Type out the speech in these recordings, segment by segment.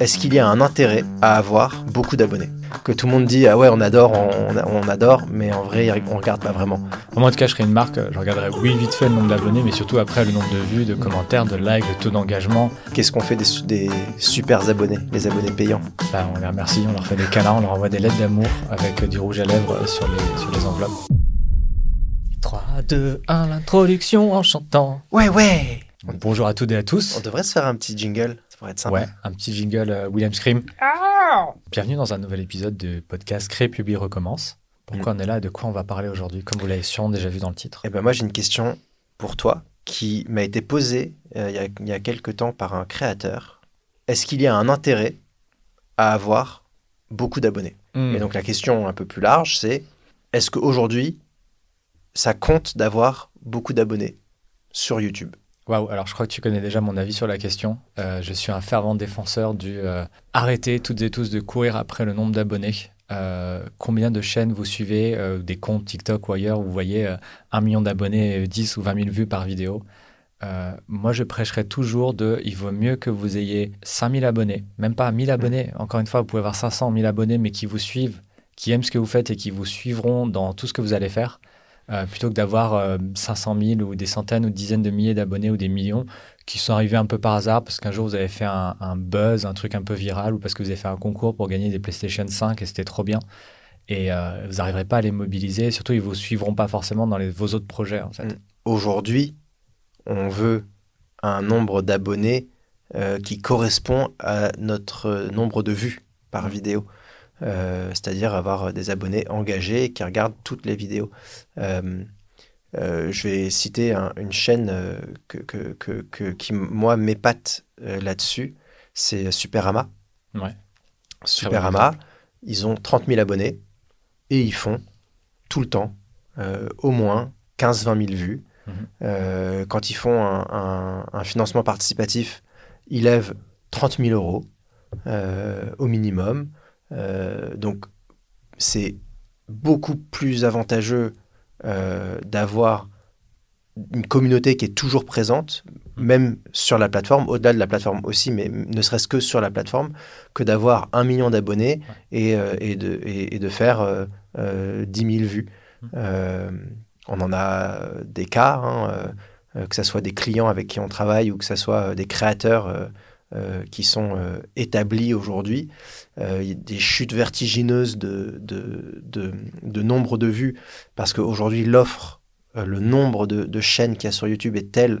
est-ce qu'il y a un intérêt à avoir beaucoup d'abonnés Que tout le monde dit, ah ouais, on adore, on, on adore, mais en vrai, on regarde pas vraiment. Moi, en tout cas, je serais une marque, je regarderais, oui, vite fait le nombre d'abonnés, mais surtout après le nombre de vues, de commentaires, de likes, de taux d'engagement. Qu'est-ce qu'on fait des, des super abonnés, les abonnés payants bah, On les remercie, on leur fait des câlins, on leur envoie des lettres d'amour avec du rouge à lèvres sur les, sur les enveloppes. 3, 2, 1, l'introduction en chantant. Ouais, ouais Bonjour à toutes et à tous. On devrait se faire un petit jingle, pourrait être sympa. Ouais, un petit jingle euh, William Scream. Bienvenue dans un nouvel épisode du podcast Crée, Publie, Recommence. Pourquoi mm. on est là? Et de quoi on va parler aujourd'hui, comme vous l'avez sûrement déjà vu dans le titre Eh ben moi j'ai une question pour toi qui m'a été posée euh, il, y a, il y a quelques temps par un créateur. Est-ce qu'il y a un intérêt à avoir beaucoup d'abonnés? Mm. Et donc la question un peu plus large, c'est est-ce qu'aujourd'hui, ça compte d'avoir beaucoup d'abonnés sur YouTube? Waouh, alors je crois que tu connais déjà mon avis sur la question. Euh, je suis un fervent défenseur du euh, arrêtez toutes et tous de courir après le nombre d'abonnés. Euh, combien de chaînes vous suivez, des comptes TikTok ou ailleurs, où vous voyez un million d'abonnés, 10 ou 20 000 vues par vidéo? Moi, je prêcherais toujours de il vaut mieux que vous ayez 5000 abonnés, même pas 1000 abonnés. Encore une fois, vous pouvez avoir 500, 1000 abonnés, mais qui vous suivent, qui aiment ce que vous faites et qui vous suivront dans tout ce que vous allez faire euh, plutôt que d'avoir 500 euh, 000 ou des centaines ou dizaines de milliers d'abonnés ou des millions qui sont arrivés un peu par hasard parce qu'un jour vous avez fait un, buzz, un truc un peu viral ou parce que vous avez fait un concours pour gagner des PlayStation 5 et c'était trop bien. Et euh, vous n'arriverez pas à les mobiliser. Surtout, ils ne vous suivront pas forcément dans vos autres projets. En fait. Mm. Aujourd'hui, on veut un nombre d'abonnés qui correspond à notre nombre de vues par vidéo. Euh, c'est-à-dire avoir des abonnés engagés qui regardent toutes les vidéos. Euh, euh, je vais citer une chaîne que, que, que, qui, moi, m'épate là-dessus. C'est Superama. Ouais. Superama, ils ont 30 000 abonnés et ils font tout le temps au moins 15-20 000 vues. Mhm. quand ils font un, un, financement participatif, ils lèvent 30 000 euros au minimum. Euh, donc, c'est beaucoup plus avantageux euh, d'avoir une communauté qui est toujours présente, même sur la plateforme, au-delà de la plateforme aussi, mais ne serait-ce que sur la plateforme, que d'avoir un million d'abonnés et, euh, et, de, et, de faire 10 000 vues. on en a des cas, hein, que ce soit des clients avec qui on travaille ou que ce soit des créateurs euh, qui sont euh, établis aujourd'hui. Euh, des chutes vertigineuses de, de nombre de vues parce qu'aujourd'hui, l'offre, le nombre de, chaînes qu'il y a sur YouTube est tel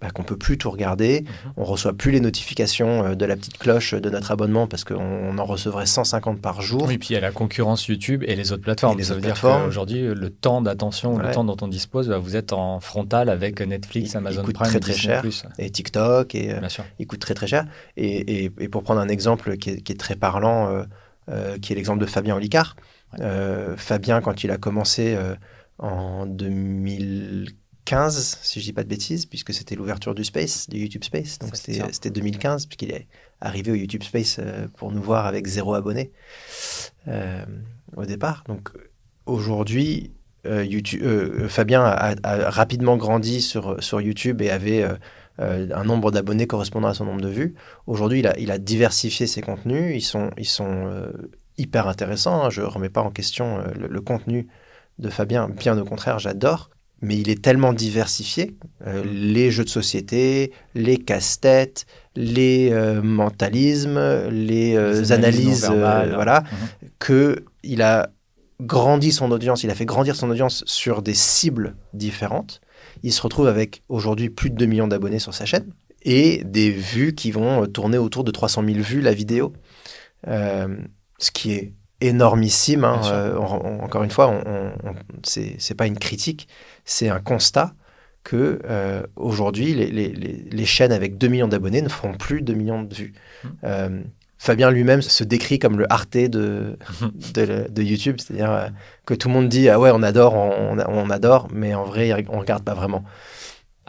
bah, qu'on peut plus tout regarder. Mhm. On reçoit plus les notifications euh, de la petite cloche de notre abonnement parce qu'on en recevrait 150 par jour. Oui, puis il y a la concurrence YouTube et les autres plateformes. les Ça autres veut dire qu'aujourd'hui, le temps d'attention, le temps dont on dispose, bah, vous êtes en frontal avec Netflix, Amazon il coûte Prime, très très cher. Et TikTok, et, euh, il coûte très très cher. Et, et, et, pour prendre un exemple qui est, qui est très parlant, euh, qui est l'exemple de Fabien Olicard. Fabien, quand il a commencé en 2000 15, si je dis pas de bêtises, puisque c'était l'ouverture du Space, du YouTube Space. Donc c'était 2015, puisqu'il est arrivé au YouTube Space euh, pour nous voir avec zéro abonné euh, au départ. Donc aujourd'hui, euh, Fabien a, rapidement grandi sur, sur YouTube et avait un nombre d'abonnés correspondant à son nombre de vues. Aujourd'hui, il a, il a diversifié ses contenus. Ils sont, ils sont hyper intéressants. Hein. Je ne remets pas en question le contenu de Fabien. Bien au contraire, j'adore mais il est tellement diversifié, euh, les jeux de société, les casse-têtes, les euh, mentalismes, les, euh, analyses, voilà, mm-hmm. que il a grandi son audience, il a fait grandir son audience sur des cibles différentes. Il se retrouve avec aujourd'hui plus de 2 millions d'abonnés sur sa chaîne et des vues qui vont tourner autour de 300 000 vues la vidéo, ce qui est énormissime. Hein, encore une fois, on, on, c'est pas une critique, c'est un constat que euh, aujourd'hui, les, chaînes avec 2 millions d'abonnés ne feront plus 2 millions de vues. Mmh. Euh, Fabien lui-même se décrit comme le Arte de, de, YouTube, c'est-à-dire euh, que tout le monde dit ah ouais on adore, on, adore, mais en vrai on regarde pas vraiment.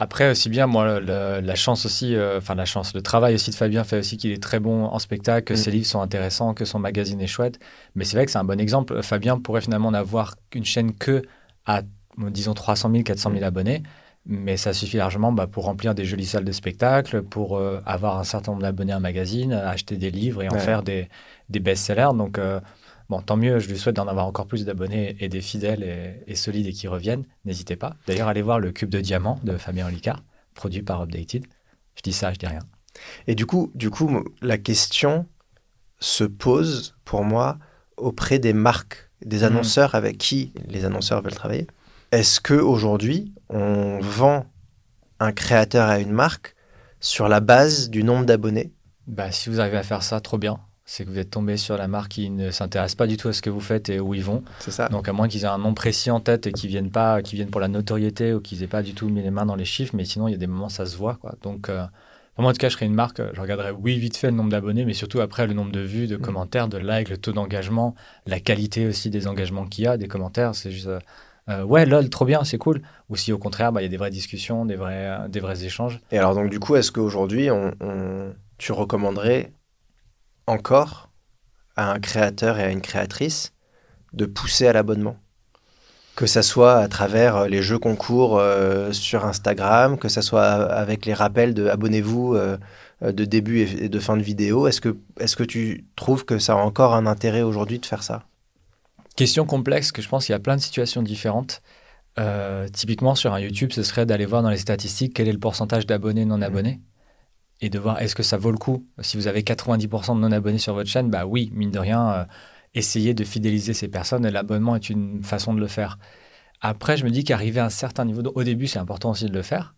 Après aussi bien moi la chance aussi, enfin la chance, le travail aussi de Fabien fait aussi qu'il est très bon en spectacle, que mmh. ses livres sont intéressants, que son magazine est chouette. Mais c'est vrai que c'est un bon exemple. Fabien pourrait finalement n'avoir qu'une chaîne que à disons 300 000, 400 000 abonnés, mais ça suffit largement bah, pour remplir des jolies salles de spectacle, pour euh, avoir un certain nombre d'abonnés à un magazine, acheter des livres et en faire des, des best-sellers. Donc, euh, bon, tant mieux, je lui souhaite d'en avoir encore plus d'abonnés et des fidèles et, solides et qui reviennent. N'hésitez pas. D'ailleurs, allez voir le Cube de Diamant de Fabien Olicard, produit par Updated. Je dis ça, je dis rien. Et du coup, du coup la question se pose pour moi auprès des marques, des mmh. annonceurs avec qui les annonceurs veulent travailler. Est-ce que aujourd'hui on vend un créateur à une marque sur la base du nombre d'abonnés? Bah, Si vous arrivez à faire ça, trop bien. C'est que vous êtes tombé sur la marque qui ne s'intéresse pas du tout à ce que vous faites et où ils vont. C'est ça. Donc à moins qu'ils aient un nom précis en tête et qu'ils viennent pas, qu'ils viennent pour la notoriété ou qu'ils aient pas du tout mis les mains dans les chiffres, mais sinon il y a des moments ça se voit quoi. Donc euh, moi en tout cas je serais une marque, je regarderais oui vite fait le nombre d'abonnés, mais surtout après le nombre de vues, de mm. commentaires, de likes, le taux d'engagement, la qualité aussi des engagements qu'il y a, des commentaires. C'est juste euh, euh, ouais, lol, trop bien, c'est cool. Ou si au contraire, bah, il y a des vraies discussions, des vrais, des vrais échanges. Et alors, donc, du coup, est-ce qu'aujourd'hui, on, tu recommanderais encore à un créateur et à une créatrice de pousser à l'abonnement que ça soit à travers euh, les jeux concours sur Instagram, que ça soit avec les rappels de abonnez-vous de début et de fin de vidéo. Est-ce que, est que tu trouves que ça a encore un intérêt aujourd'hui de faire ça? Question complexe, que je pense qu'il y a plein de situations différentes. Euh, typiquement, sur un YouTube, ce serait d'aller voir dans les statistiques quel est le pourcentage d'abonnés non abonnés et de voir est-ce que ça vaut le coup. Si vous avez 90% de non abonnés sur votre chaîne, bah oui, mine de rien, euh, essayez de fidéliser ces personnes et l'abonnement est une façon de le faire. Après, je me dis qu'arriver à un certain niveau, au début, c'est important aussi de le faire.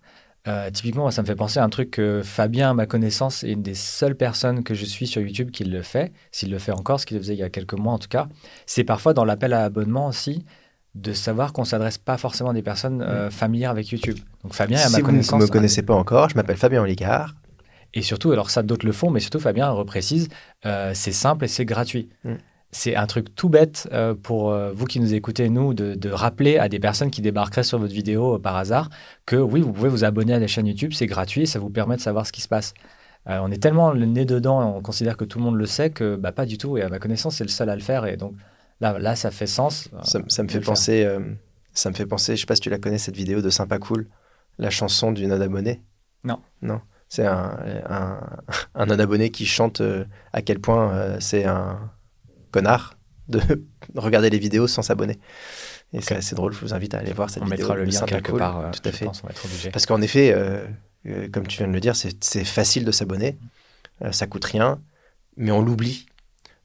Euh, typiquement, ça me fait penser à un truc que Fabien, à ma connaissance, est une des seules personnes que je suis sur YouTube qui le fait, s'il le fait encore, ce qu'il faisait il y a quelques mois en tout cas. C'est parfois dans l'appel à abonnement aussi de savoir qu'on s'adresse pas forcément à des personnes euh, familières avec YouTube. Donc Fabien, à ma connaissance, si vous ne me connaissez pas encore, je m'appelle Fabien Olicard. Et surtout, alors ça d'autres le font, mais surtout Fabien reprécise, euh, c'est simple et c'est gratuit. Mm c'est un truc tout bête euh, pour euh, vous qui nous écoutez, nous, de, rappeler à des personnes qui débarqueraient sur votre vidéo euh, par hasard que oui, vous pouvez vous abonner à la chaîne YouTube, c'est gratuit, ça vous permet de savoir ce qui se passe. on est tellement le nez dedans et on considère que tout le monde le sait que bah, pas du tout. Et à ma connaissance, c'est le seul à le faire. Et donc là, là ça fait sens. Ça, me fait penser, ça me fait penser, je sais pas si tu la connais, cette vidéo de Sympa Cool, la chanson du non-abonné. Non. Non. C'est un, un, un non-abonné qui chante à quel point c'est un connard de regarder les vidéos sans s'abonner. Et c'est assez drôle, je vous invite à aller voir cette on vidéo. On mettra le lien quelque part, euh, tout à fait. Pense, on va être obligé. Parce qu'en effet, euh, euh, comme tu viens de le dire, c'est facile de s'abonner, ça coûte rien, mais on l'oublie.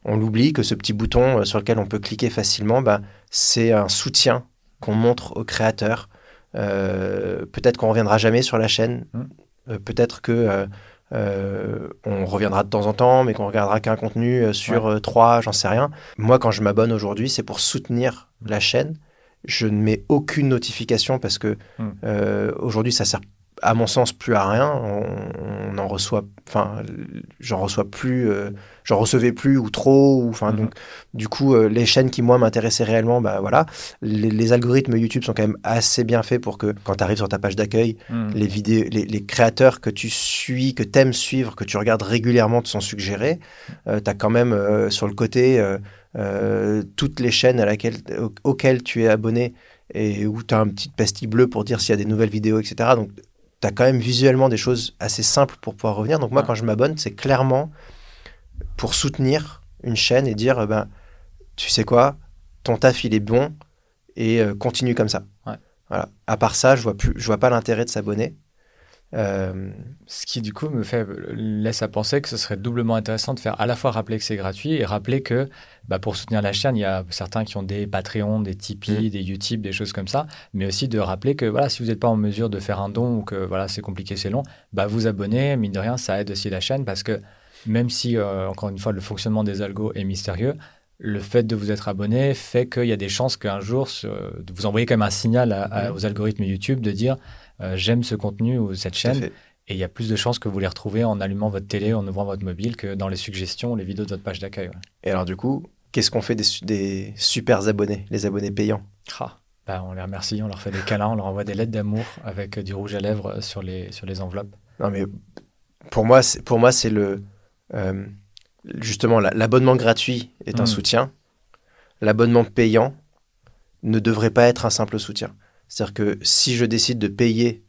On l'oublie que ce petit bouton sur lequel on peut cliquer facilement, bah, c'est un soutien qu'on montre aux créateurs. peut-être qu'on reviendra jamais sur la chaîne, mmh. Peut-être que euh, on reviendra de temps en temps, mais qu'on regardera qu'un contenu euh, sur euh, trois, j'en sais rien. Moi, quand je m'abonne aujourd'hui, c'est pour soutenir la chaîne. Je ne mets aucune notification parce que hmm. aujourd'hui, ça sert à mon sens, plus à rien. On, en reçoit, enfin, j'en reçois plus, euh, j'en recevais plus ou trop. Ou, enfin, mhm. donc, du coup, euh, les chaînes qui moi m'intéressaient réellement, bah voilà, les, algorithmes YouTube sont quand même assez bien faits pour que quand tu arrives sur ta page d'accueil, mhm. les vidéos, les, créateurs que tu suis, que tu aimes suivre, que tu regardes régulièrement te sont suggérés. Euh, tu as quand même sur le côté toutes les chaînes à laquelle, auxquelles tu es abonné et où tu as une petite pastille bleue pour dire s'il y a des nouvelles vidéos, etc. Donc, tu as quand même visuellement des choses assez simples pour pouvoir revenir. Donc moi, quand je m'abonne, c'est clairement pour soutenir une chaîne et dire, euh, ben, tu sais quoi, ton taf, il est bon et euh, continue comme ça. Voilà. À part ça, je vois, plus, je vois pas l'intérêt de s'abonner. Euh, ce qui du coup me fait laisse à penser que ce serait doublement intéressant de faire à la fois rappeler que c'est gratuit et rappeler que bah, pour soutenir la chaîne, il y a certains qui ont des Patreons, des Tipeee, mm. des Utip, des choses comme ça, mais aussi de rappeler que voilà, si vous n'êtes pas en mesure de faire un don ou que voilà, c'est compliqué, c'est long, bah, vous abonner, mine de rien, ça aide aussi la chaîne parce que même si, euh, encore une fois, le fonctionnement des algos est mystérieux, le fait de vous être abonné fait qu'il y a des chances qu'un jour, vous envoyez quand même un signal aux algorithmes YouTube de dire euh, j'aime ce contenu ou cette chaîne. Et il y a plus de chances que vous les retrouvez en allumant votre télé, en ouvrant votre mobile, que dans les suggestions, les vidéos de votre page d'accueil. Et alors du coup, qu'est-ce qu'on fait des, des, super abonnés, les abonnés payants? Ah, bah, On les remercie, on leur fait des câlins, on leur envoie des lettres d'amour avec du rouge à lèvres sur les, sur les enveloppes. Non mais pour moi, pour moi c'est le... Euh, justement, l'abonnement gratuit est un hmm. soutien. L'abonnement payant ne devrait pas être un simple soutien. C'est-à-dire que si je décide de payer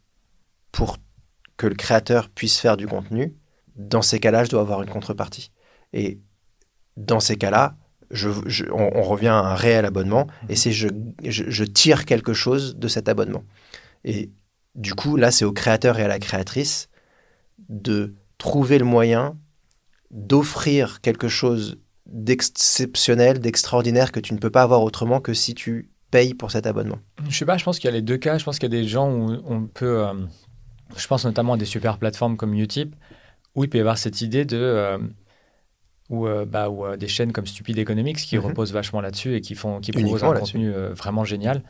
pour que le créateur puisse faire du contenu, dans ces cas-là, je dois avoir une contrepartie. Et dans ces cas-là, je, on, revient à un réel abonnement et c'est je, je, tire quelque chose de cet abonnement. Et du coup, là, c'est au créateur et à la créatrice de trouver le moyen d'offrir quelque chose d'exceptionnel, d'extraordinaire que tu ne peux pas avoir autrement que si tu payes pour cet abonnement. Je sais pas, je pense qu'il y a les deux cas. Je pense qu'il y a des gens où on peut. Euh, je pense notamment à des super plateformes comme Utip, où il peut y avoir cette idée de. Euh, ou, euh, bah, ou des chaînes comme Stupid Economics qui mhm. reposent vachement là-dessus et qui, font, qui proposent un contenu vraiment génial.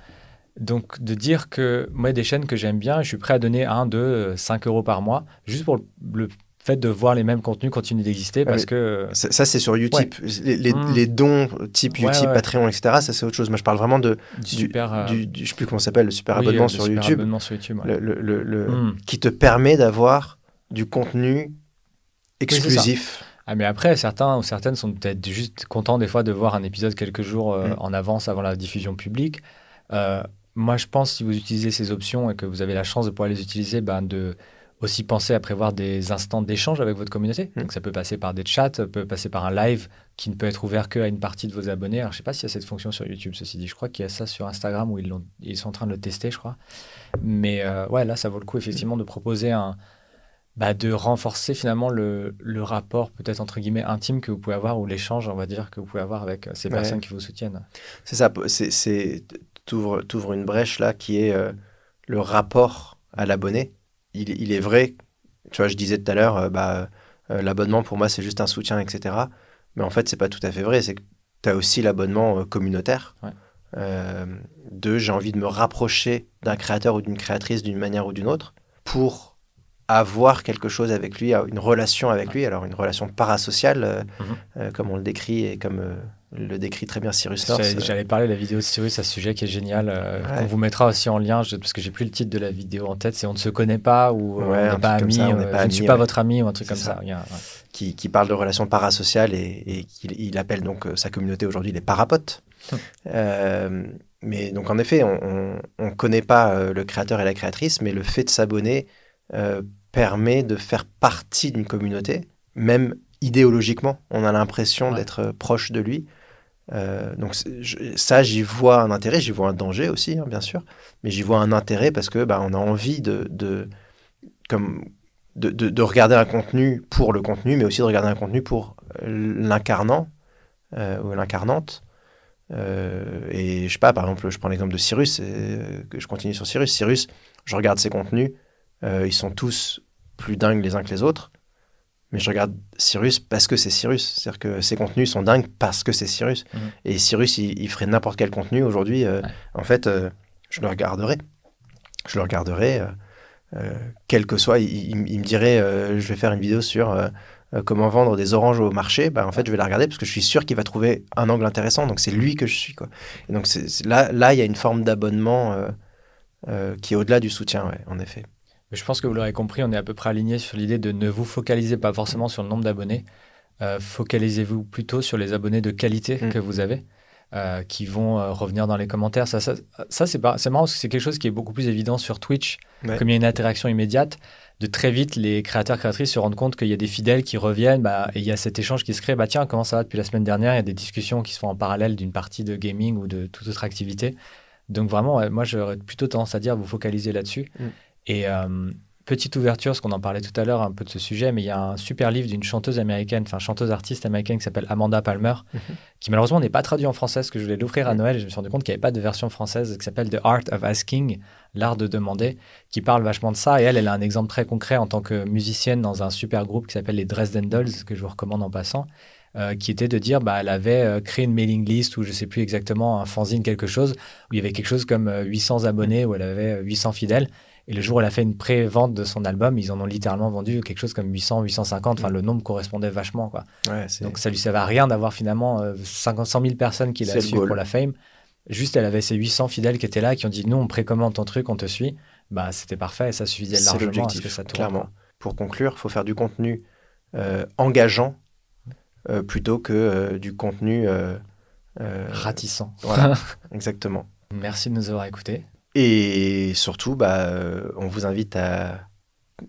Donc, de dire que moi, des chaînes que j'aime bien, je suis prêt à donner 1, 2, 5 euros par mois, juste pour le fait de voir les mêmes contenus continuer d'exister parce que ça, c'est sur Utip les, mmh. les, dons type Utip Patreon etc ça c'est autre chose moi je parle vraiment de du, super euh, du, je sais plus comment ça s'appelle le super abonnement, sur super YouTube, abonnement sur YouTube le, le, mmh. qui te permet d'avoir du contenu exclusif ah, mais après, certains ou certaines sont peut-être juste contents des fois de voir un épisode quelques jours euh, mmh. en avance avant la diffusion publique. Euh, moi, je pense si vous utilisez ces options et que vous avez la chance de pouvoir les utiliser, ben, de, aussi penser à prévoir des instants d'échange avec votre communauté. Mmh. Donc ça peut passer par des chats, ça peut passer par un live qui ne peut être ouvert qu'à une partie de vos abonnés. Alors je ne sais pas s'il y a cette fonction sur YouTube, ceci dit. Je crois qu'il y a ça sur Instagram où ils, ils sont en train de le tester, je crois. Mais euh, ouais, là, ça vaut le coup effectivement de proposer un... Bah, de renforcer finalement le, le rapport peut-être entre guillemets intime que vous pouvez avoir ou l'échange, on va dire, que vous pouvez avoir avec euh, ces personnes qui vous soutiennent. C'est ça, c'est ouvres une brèche là qui est euh, le rapport à l'abonné il, est vrai, tu vois, je disais tout à l'heure, euh, bah, euh, l'abonnement pour moi c'est juste un soutien, etc. Mais en fait, c'est pas tout à fait vrai. C'est que tu as aussi l'abonnement euh, communautaire. de j'ai envie de me rapprocher d'un créateur ou d'une créatrice d'une manière ou d'une autre pour avoir quelque chose avec lui, une relation avec lui, alors une relation parasociale, mhm. comme on le décrit et comme le décrit très bien Cyrus North. J'allais parler de la vidéo de Cyrus à ce sujet qui est génial. Euh, on vous mettra aussi en lien, parce que j'ai plus le titre de la vidéo en tête, c'est On ne se connaît pas ou on n'est pas amis, euh, je ne suis pas votre ami ou un truc comme ça. qui, qui, parle de relations parasociales et, et il, appelle donc euh, sa communauté aujourd'hui les parapotes. mais donc en effet, on ne connaît pas le créateur et la créatrice, mais le fait de s'abonner permet de faire partie d'une communauté, même idéologiquement. On a l'impression d'être proche de lui. Euh, donc ça, j'y vois un intérêt, j'y vois un danger aussi, hein, bien sûr, mais j'y vois un intérêt parce que bah, on a envie de, de comme, de, de, regarder un contenu pour le contenu, mais aussi de regarder un contenu pour l'incarnant euh, ou l'incarnante. Euh, et je sais pas, par exemple, je prends l'exemple de Cyrus, que je continue sur Cyrus. Cyrus, je regarde ses contenus, ils sont tous plus dingues les uns que les autres mais je regarde Cyrus parce que c'est Cyrus. C'est-à-dire que ses contenus sont dingues parce que c'est Cyrus. Mhm. Et Cyrus, il, ferait n'importe quel contenu aujourd'hui. Euh, en fait, euh, je le regarderai. Je le regarderai, euh, quel que soit. Il, me dirait, je vais faire une vidéo sur comment vendre des oranges au marché. Bah, en fait, je vais la regarder parce que je suis sûr qu'il va trouver un angle intéressant. Donc, c'est lui que je suis. Quoi. Et donc, là, là, il y a une forme d'abonnement qui est au-delà du soutien, en effet. Je pense que vous l'aurez compris, on est à peu près aligné sur l'idée de ne vous focaliser pas forcément sur le nombre d'abonnés. Euh, focalisez-vous plutôt sur les abonnés de qualité mm. que vous avez, euh, qui vont euh, revenir dans les commentaires. Ça, ça, ça c'est marrant parce que c'est quelque chose qui est beaucoup plus évident sur Twitch. Comme il y a une interaction immédiate, de très vite, les créateurs, créatrices se rendent compte qu'il y a des fidèles qui reviennent bah, et il y a cet échange qui se crée. Bah, tiens, comment ça va depuis la semaine dernière? Il y a des discussions qui se font en parallèle d'une partie de gaming ou de toute autre activité. Donc vraiment, moi, j'aurais plutôt tendance à dire vous focaliser là-dessus. Mm. Et euh, petite ouverture, parce qu'on en parlait tout à l'heure un peu de ce sujet, mais il y a un super livre d'une chanteuse américaine, enfin chanteuse artiste américaine qui s'appelle Amanda Palmer, mhm. qui malheureusement n'est pas traduit en français, parce que je voulais l'offrir à Noël et je me suis rendu compte qu'il n'y avait pas de version française, qui s'appelle The Art of Asking, l'art de demander, qui parle vachement de ça. Et elle, elle a un exemple très concret en tant que musicienne dans un super groupe qui s'appelle les Dresden Dolls, que je vous recommande en passant. Euh, qui était de dire bah, elle avait euh, créé une mailing list ou je sais plus exactement un fanzine quelque chose où il y avait quelque chose comme 800 abonnés où elle avait 800 fidèles et le jour où elle a fait une pré-vente de son album, ils en ont littéralement vendu quelque chose comme 800, 850. Enfin, le nombre correspondait vachement. Quoi. Donc, ça lui servait à rien d'avoir finalement 50, 100 000 personnes qui la suivent pour la fame. Juste, elle avait ses 800 fidèles qui étaient là, qui ont dit Nous, on précommande ton truc, on te suit. Bah, c'était parfait ça suffisait largement à ce que ça tourne. Clairement. Pour conclure, il faut faire du contenu euh, engageant euh, plutôt que euh, du contenu. Ratissant. Voilà, exactement. Merci de nous avoir écoutés. Et surtout, bah, euh, on vous invite à,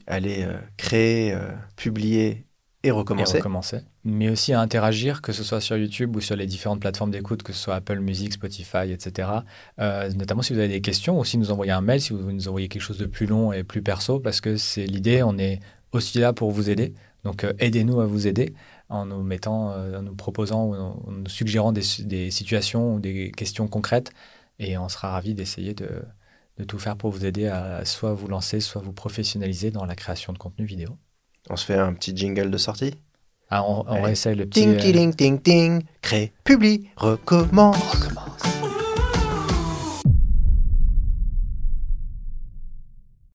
aller créer, publier et recommencer. Et recommencer. Mais aussi à interagir, que ce soit sur YouTube ou sur les différentes plateformes d'écoute, que ce soit Apple Music, Spotify, etc. notamment si vous avez des questions ou si nous envoyez un mail, si vous nous envoyez quelque chose de plus long et plus perso, parce que c'est l'idée, on est aussi là pour vous aider. Donc aidez-nous à vous aider en nous mettant, en nous proposant ou en, nous suggérant des, des, situations ou des questions concrètes. Et on sera ravis d'essayer de, de tout faire pour vous aider à soit vous lancer, soit vous professionnaliser dans la création de contenu vidéo. On se fait un petit jingle de sortie? Ah, on, on essaie le petit... Ting, ting, ting, ting, crée, publie, recommande.